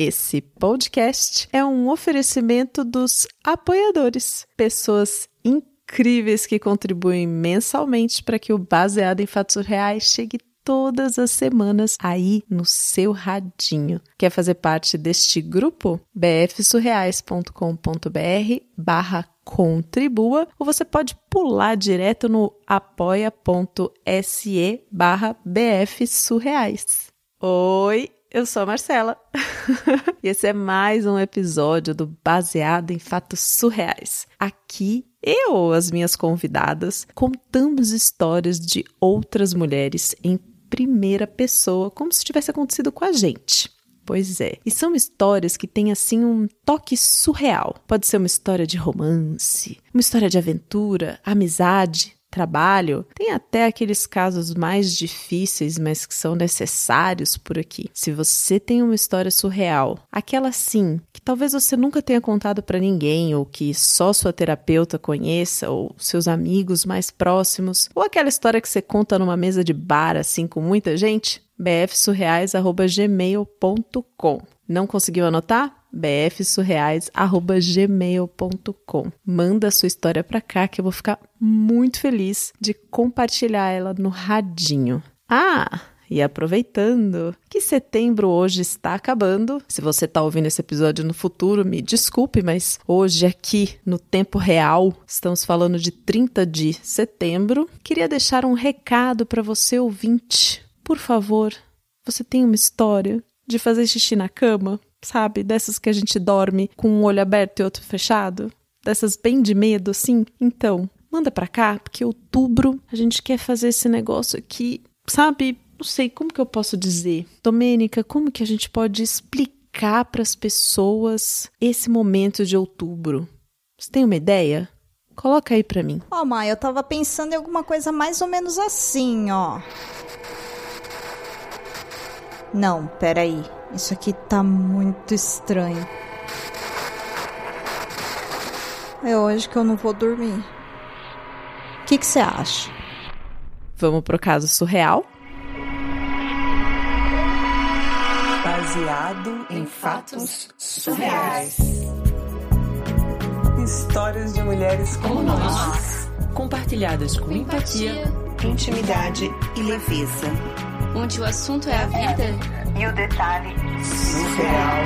Esse podcast é um oferecimento dos apoiadores, pessoas incríveis que contribuem mensalmente para que o Baseado em Fatos Reais chegue todas as semanas aí no seu radinho. Quer fazer parte deste grupo? bfsurreais.com.br barra contribua ou você pode pular direto no apoia.se barra bfsurreais. Oi, eu sou a Marcela. e esse é mais um episódio do Baseado em Fatos Surreais. Aqui eu as minhas convidadas contamos histórias de outras mulheres em primeira pessoa, como se tivesse acontecido com a gente. Pois é. E são histórias que têm assim um toque surreal. Pode ser uma história de romance, uma história de aventura, amizade, trabalho. Tem até aqueles casos mais difíceis, mas que são necessários por aqui. Se você tem uma história surreal, aquela sim, que talvez você nunca tenha contado para ninguém ou que só sua terapeuta conheça ou seus amigos mais próximos, ou aquela história que você conta numa mesa de bar assim com muita gente, bfsurreais@gmail.com. Não conseguiu anotar? bfsurreais@gmail.com. Manda sua história para cá que eu vou ficar muito feliz de compartilhar ela no radinho. Ah, e aproveitando que setembro hoje está acabando, se você está ouvindo esse episódio no futuro, me desculpe, mas hoje aqui no tempo real, estamos falando de 30 de setembro. Queria deixar um recado para você ouvinte. Por favor, você tem uma história de fazer xixi na cama? Sabe? Dessas que a gente dorme com um olho aberto e outro fechado. Dessas bem de medo, assim. Então, manda pra cá, porque outubro a gente quer fazer esse negócio aqui, sabe? Não sei como que eu posso dizer. Domênica, como que a gente pode explicar para as pessoas esse momento de outubro? Você tem uma ideia? Coloca aí pra mim. Ó, oh, eu tava pensando em alguma coisa mais ou menos assim, ó. Não, peraí. Isso aqui tá muito estranho. É hoje que eu não vou dormir. O que você acha? Vamos pro caso surreal? Baseado em fatos surreais. Histórias de mulheres como nós, compartilhadas com empatia, intimidade e leveza. Onde o assunto é a vida e o detalhe surreal.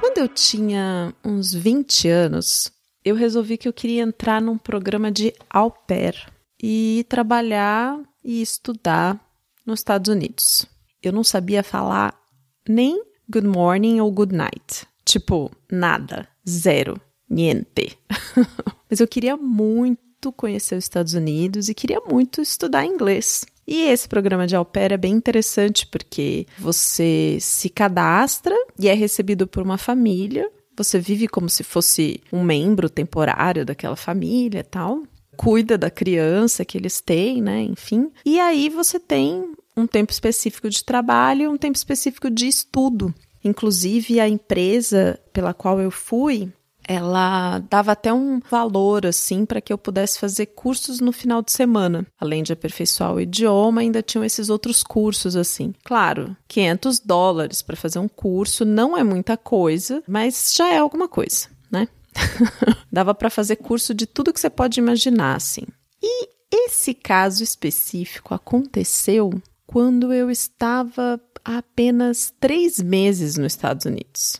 Quando eu tinha uns 20 anos, eu resolvi que eu queria entrar num programa de au pair e trabalhar e estudar nos Estados Unidos. Eu não sabia falar nem good morning ou good night. Tipo, nada, zero, niente. Mas eu queria muito conhecer os Estados Unidos e queria muito estudar inglês. E esse programa de au é bem interessante porque você se cadastra e é recebido por uma família. Você vive como se fosse um membro temporário daquela família e tal. Cuida da criança que eles têm, né? Enfim. E aí você tem um tempo específico de trabalho e um tempo específico de estudo. Inclusive, a empresa pela qual eu fui, ela dava até um valor assim para que eu pudesse fazer cursos no final de semana. Além de aperfeiçoar o idioma, ainda tinham esses outros cursos assim. Claro, 500 dólares para fazer um curso não é muita coisa, mas já é alguma coisa, né? dava para fazer curso de tudo que você pode imaginar assim. E esse caso específico aconteceu quando eu estava há apenas três meses nos Estados Unidos.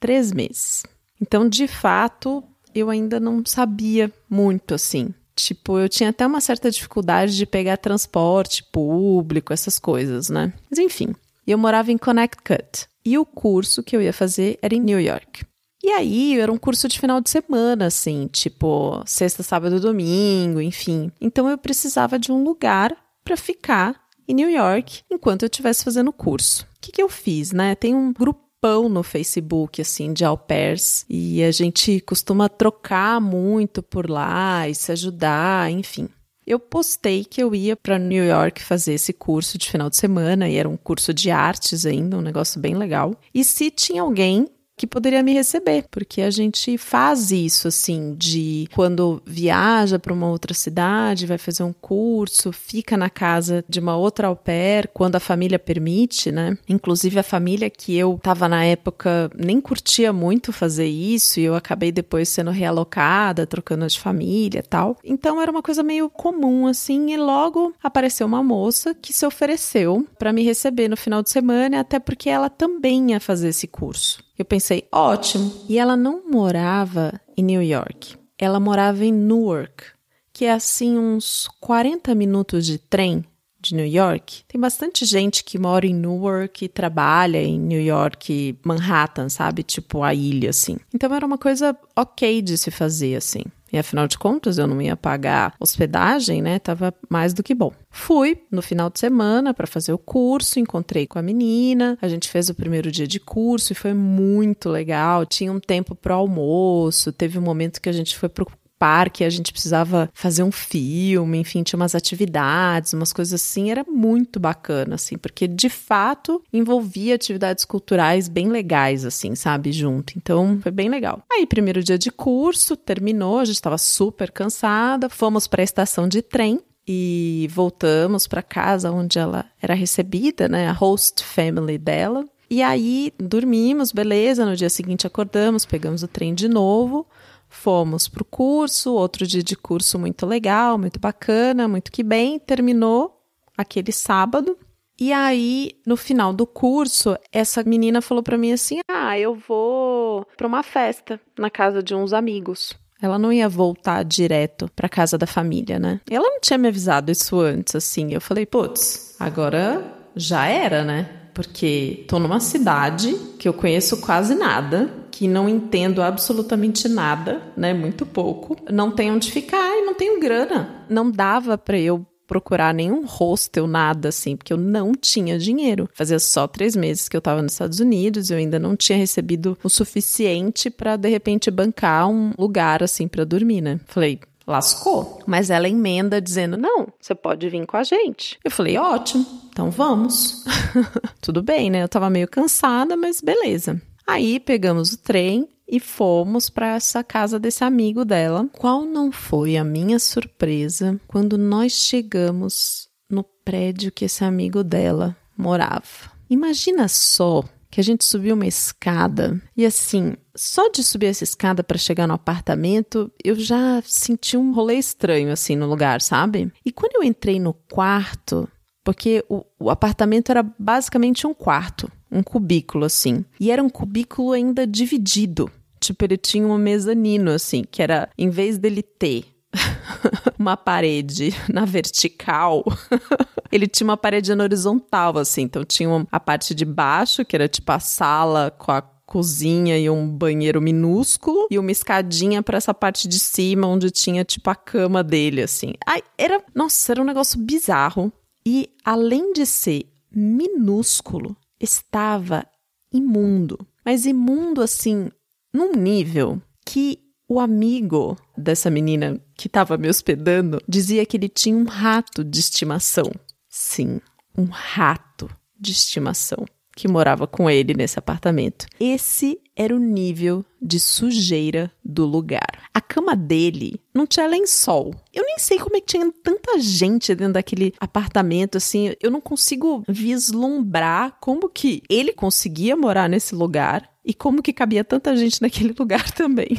Três meses. Então, de fato, eu ainda não sabia muito assim. Tipo, eu tinha até uma certa dificuldade de pegar transporte público, essas coisas, né? Mas enfim, eu morava em Connecticut e o curso que eu ia fazer era em New York. E aí, era um curso de final de semana, assim, tipo, sexta, sábado, domingo, enfim. Então eu precisava de um lugar para ficar em New York enquanto eu estivesse fazendo o curso. O que, que eu fiz, né? Tem um grupo grupão no Facebook, assim, de au pairs. E a gente costuma trocar muito por lá e se ajudar, enfim. Eu postei que eu ia para New York fazer esse curso de final de semana, e era um curso de artes ainda, um negócio bem legal. E se tinha alguém que poderia me receber, porque a gente faz isso assim, de quando viaja para uma outra cidade, vai fazer um curso, fica na casa de uma outra au pair, quando a família permite, né? Inclusive a família que eu estava na época nem curtia muito fazer isso e eu acabei depois sendo realocada, trocando de família tal. Então era uma coisa meio comum assim, e logo apareceu uma moça que se ofereceu para me receber no final de semana, até porque ela também ia fazer esse curso. Eu pensei, ótimo. E ela não morava em New York. Ela morava em Newark, que é assim uns 40 minutos de trem de New York. Tem bastante gente que mora em Newark e trabalha em New York, Manhattan, sabe? Tipo a ilha, assim. Então era uma coisa ok de se fazer, assim. E afinal de contas, eu não ia pagar hospedagem, né? Tava mais do que bom. Fui no final de semana para fazer o curso, encontrei com a menina, a gente fez o primeiro dia de curso e foi muito legal. Tinha um tempo pro almoço, teve um momento que a gente foi pro parque, a gente precisava fazer um filme, enfim, tinha umas atividades, umas coisas assim, era muito bacana, assim, porque de fato envolvia atividades culturais bem legais, assim, sabe, junto. Então foi bem legal. Aí, primeiro dia de curso, terminou, a gente estava super cansada, fomos para a estação de trem e voltamos para casa onde ela era recebida, né, a host family dela. E aí dormimos, beleza. No dia seguinte acordamos, pegamos o trem de novo. Fomos para o curso, outro dia de curso muito legal, muito bacana, muito que bem. Terminou aquele sábado. E aí, no final do curso, essa menina falou para mim assim: "Ah, eu vou para uma festa na casa de uns amigos". Ela não ia voltar direto para casa da família, né? Ela não tinha me avisado isso antes, assim. Eu falei: "Putz, agora já era, né?" Porque tô numa cidade que eu conheço quase nada, que não entendo absolutamente nada, né? Muito pouco. Não tenho onde ficar e não tenho grana. Não dava para eu procurar nenhum hostel, nada assim, porque eu não tinha dinheiro. Fazia só três meses que eu estava nos Estados Unidos, eu ainda não tinha recebido o suficiente para de repente bancar um lugar assim para dormir, né? Falei, lascou. Mas ela emenda dizendo: não, você pode vir com a gente. Eu falei: ótimo, então vamos. Tudo bem, né? Eu tava meio cansada, mas beleza. Aí pegamos o trem e fomos para essa casa desse amigo dela. Qual não foi a minha surpresa quando nós chegamos no prédio que esse amigo dela morava? Imagina só que a gente subiu uma escada e assim, só de subir essa escada para chegar no apartamento, eu já senti um rolê estranho assim no lugar, sabe? E quando eu entrei no quarto, porque o, o apartamento era basicamente um quarto, um cubículo assim. E era um cubículo ainda dividido. Tipo, ele tinha um mezanino assim, que era em vez dele ter uma parede na vertical, ele tinha uma parede na horizontal, assim. Então tinha a parte de baixo, que era tipo a sala com a cozinha e um banheiro minúsculo e uma escadinha para essa parte de cima onde tinha tipo a cama dele assim. Ai, era, nossa, era um negócio bizarro. E além de ser minúsculo, estava imundo. Mas imundo assim, num nível que o amigo dessa menina que estava me hospedando dizia que ele tinha um rato de estimação. Sim, um rato de estimação que morava com ele nesse apartamento. Esse era o nível de sujeira do lugar. A cama dele não tinha lençol. Eu nem sei como é que tinha tanta gente dentro daquele apartamento, assim. Eu não consigo vislumbrar como que ele conseguia morar nesse lugar e como que cabia tanta gente naquele lugar também.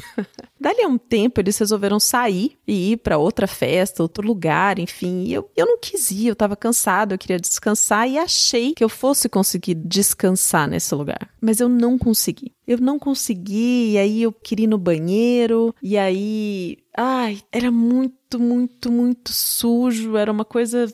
Dali a um tempo, eles resolveram sair e ir para outra festa, outro lugar, enfim. E eu, eu não quis ir, eu estava cansado, eu queria descansar e achei que eu fosse conseguir descansar nesse lugar. Mas eu não consegui. Eu não consegui, e aí eu queria ir no banheiro, e aí. Ai, era muito, muito, muito sujo, era uma coisa.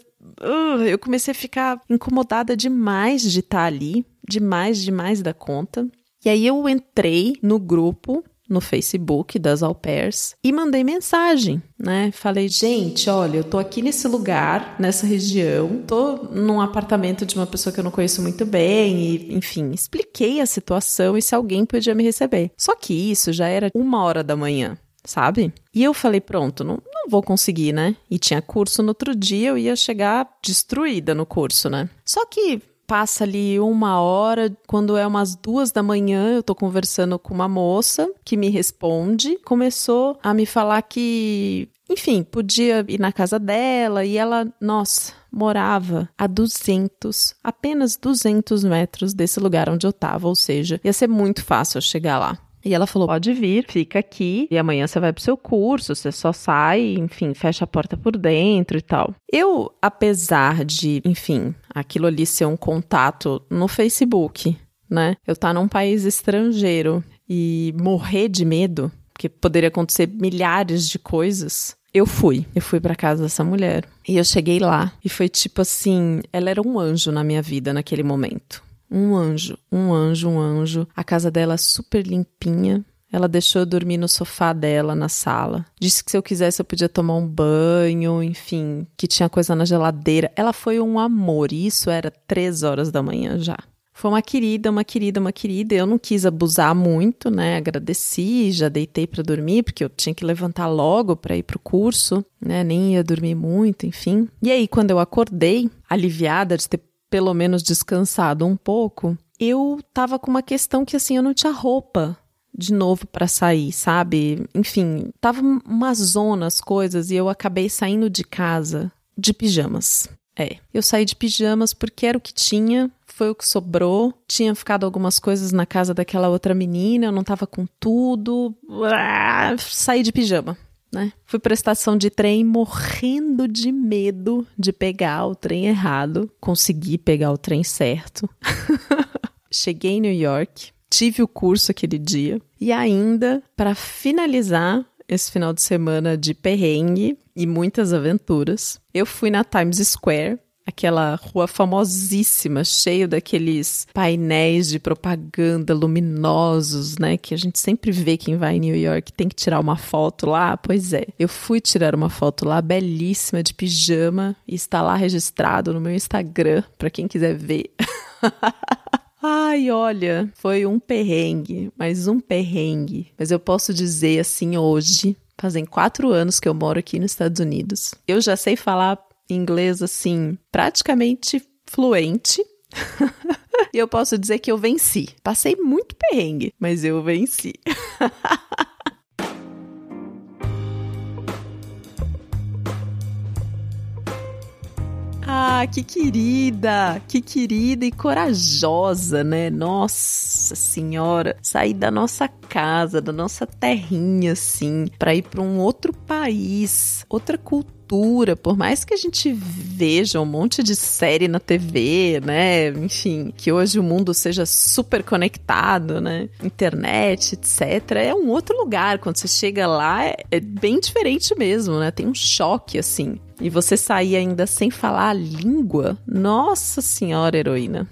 Uh, eu comecei a ficar incomodada demais de estar ali, demais, demais da conta. E aí eu entrei no grupo no Facebook das au pairs e mandei mensagem, né? Falei, gente, olha, eu tô aqui nesse lugar, nessa região, tô num apartamento de uma pessoa que eu não conheço muito bem, e enfim, expliquei a situação e se alguém podia me receber. Só que isso já era uma hora da manhã. Sabe? E eu falei, pronto, não, não vou conseguir, né? E tinha curso no outro dia, eu ia chegar destruída no curso, né? Só que passa ali uma hora, quando é umas duas da manhã, eu tô conversando com uma moça que me responde, começou a me falar que, enfim, podia ir na casa dela e ela, nossa, morava a 200, apenas 200 metros desse lugar onde eu tava, ou seja, ia ser muito fácil eu chegar lá. E ela falou: pode vir, fica aqui, e amanhã você vai pro seu curso, você só sai, enfim, fecha a porta por dentro e tal. Eu, apesar de, enfim, aquilo ali ser um contato no Facebook, né? Eu estar tá num país estrangeiro e morrer de medo, porque poderia acontecer milhares de coisas. Eu fui, eu fui para casa dessa mulher. E eu cheguei lá e foi tipo assim, ela era um anjo na minha vida naquele momento. Um anjo, um anjo, um anjo. A casa dela super limpinha. Ela deixou eu dormir no sofá dela na sala. Disse que se eu quisesse eu podia tomar um banho, enfim, que tinha coisa na geladeira. Ela foi um amor. E isso era três horas da manhã já. Foi uma querida, uma querida, uma querida. Eu não quis abusar muito, né? Agradeci, já deitei para dormir, porque eu tinha que levantar logo para ir pro curso, né? Nem ia dormir muito, enfim. E aí, quando eu acordei, aliviada de ter pelo menos descansado um pouco, eu tava com uma questão que assim, eu não tinha roupa de novo para sair, sabe? Enfim, tava uma zona as coisas e eu acabei saindo de casa de pijamas. É, eu saí de pijamas porque era o que tinha, foi o que sobrou. Tinha ficado algumas coisas na casa daquela outra menina, eu não tava com tudo. Ah, saí de pijama né? Fui para a estação de trem morrendo de medo de pegar o trem errado. Consegui pegar o trem certo. Cheguei em New York, tive o curso aquele dia e ainda para finalizar esse final de semana de perrengue e muitas aventuras, eu fui na Times Square aquela rua famosíssima, cheio daqueles painéis de propaganda luminosos, né? Que a gente sempre vê quem vai em New York tem que tirar uma foto lá. Pois é, eu fui tirar uma foto lá, belíssima, de pijama, e está lá registrado no meu Instagram, para quem quiser ver. Ai, olha, foi um perrengue, mais um perrengue. Mas eu posso dizer assim hoje, fazem quatro anos que eu moro aqui nos Estados Unidos. Eu já sei falar inglês assim, praticamente fluente. e eu posso dizer que eu venci. Passei muito perrengue, mas eu venci. Que querida, que querida e corajosa, né? Nossa Senhora, sair da nossa casa, da nossa terrinha, assim, para ir para um outro país, outra cultura por mais que a gente veja um monte de série na TV, né? Enfim, que hoje o mundo seja super conectado, né? Internet, etc. É um outro lugar. Quando você chega lá, é bem diferente mesmo, né? Tem um choque, assim. E você sair ainda sem falar a língua, nossa senhora, heroína.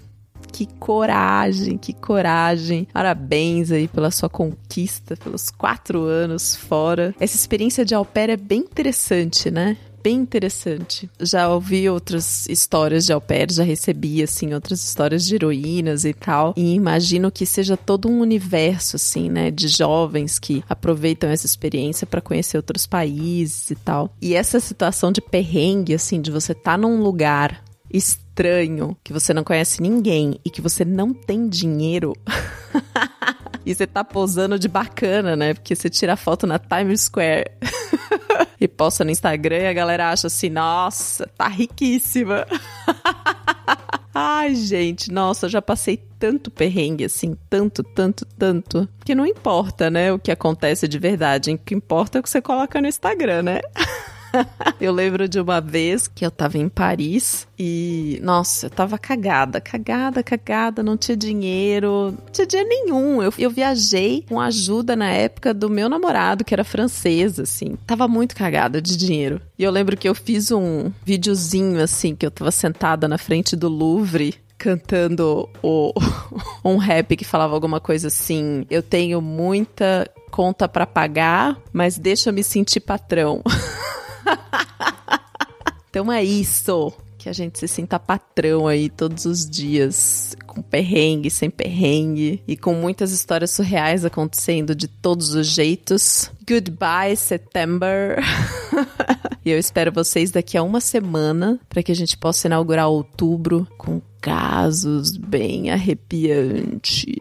Que coragem, que coragem. Parabéns aí pela sua conquista, pelos quatro anos fora. Essa experiência de au pair é bem interessante, né? Bem interessante. Já ouvi outras histórias de au pair, já recebi, assim, outras histórias de heroínas e tal. E imagino que seja todo um universo, assim, né, de jovens que aproveitam essa experiência para conhecer outros países e tal. E essa situação de perrengue, assim, de você estar tá num lugar estranho, que você não conhece ninguém e que você não tem dinheiro. e você tá posando de bacana, né? Porque você tira foto na Times Square. e posta no Instagram e a galera acha assim: nossa, tá riquíssima. Ai, gente, nossa, já passei tanto perrengue assim, tanto, tanto, tanto, que não importa, né, o que acontece de verdade, o que importa é o que você coloca no Instagram, né? eu lembro de uma vez que eu tava em Paris e, nossa, eu tava cagada, cagada, cagada, não tinha dinheiro, não tinha dinheiro nenhum. Eu, eu viajei com ajuda na época do meu namorado, que era francês, assim. Tava muito cagada de dinheiro. E eu lembro que eu fiz um videozinho, assim, que eu tava sentada na frente do Louvre cantando o, um rap que falava alguma coisa assim: Eu tenho muita conta para pagar, mas deixa eu me sentir patrão. então é isso. Que a gente se sinta patrão aí todos os dias, com perrengue, sem perrengue, e com muitas histórias surreais acontecendo de todos os jeitos. Goodbye, September. E eu espero vocês daqui a uma semana para que a gente possa inaugurar outubro com casos bem arrepiantes.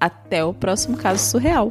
Até o próximo caso surreal.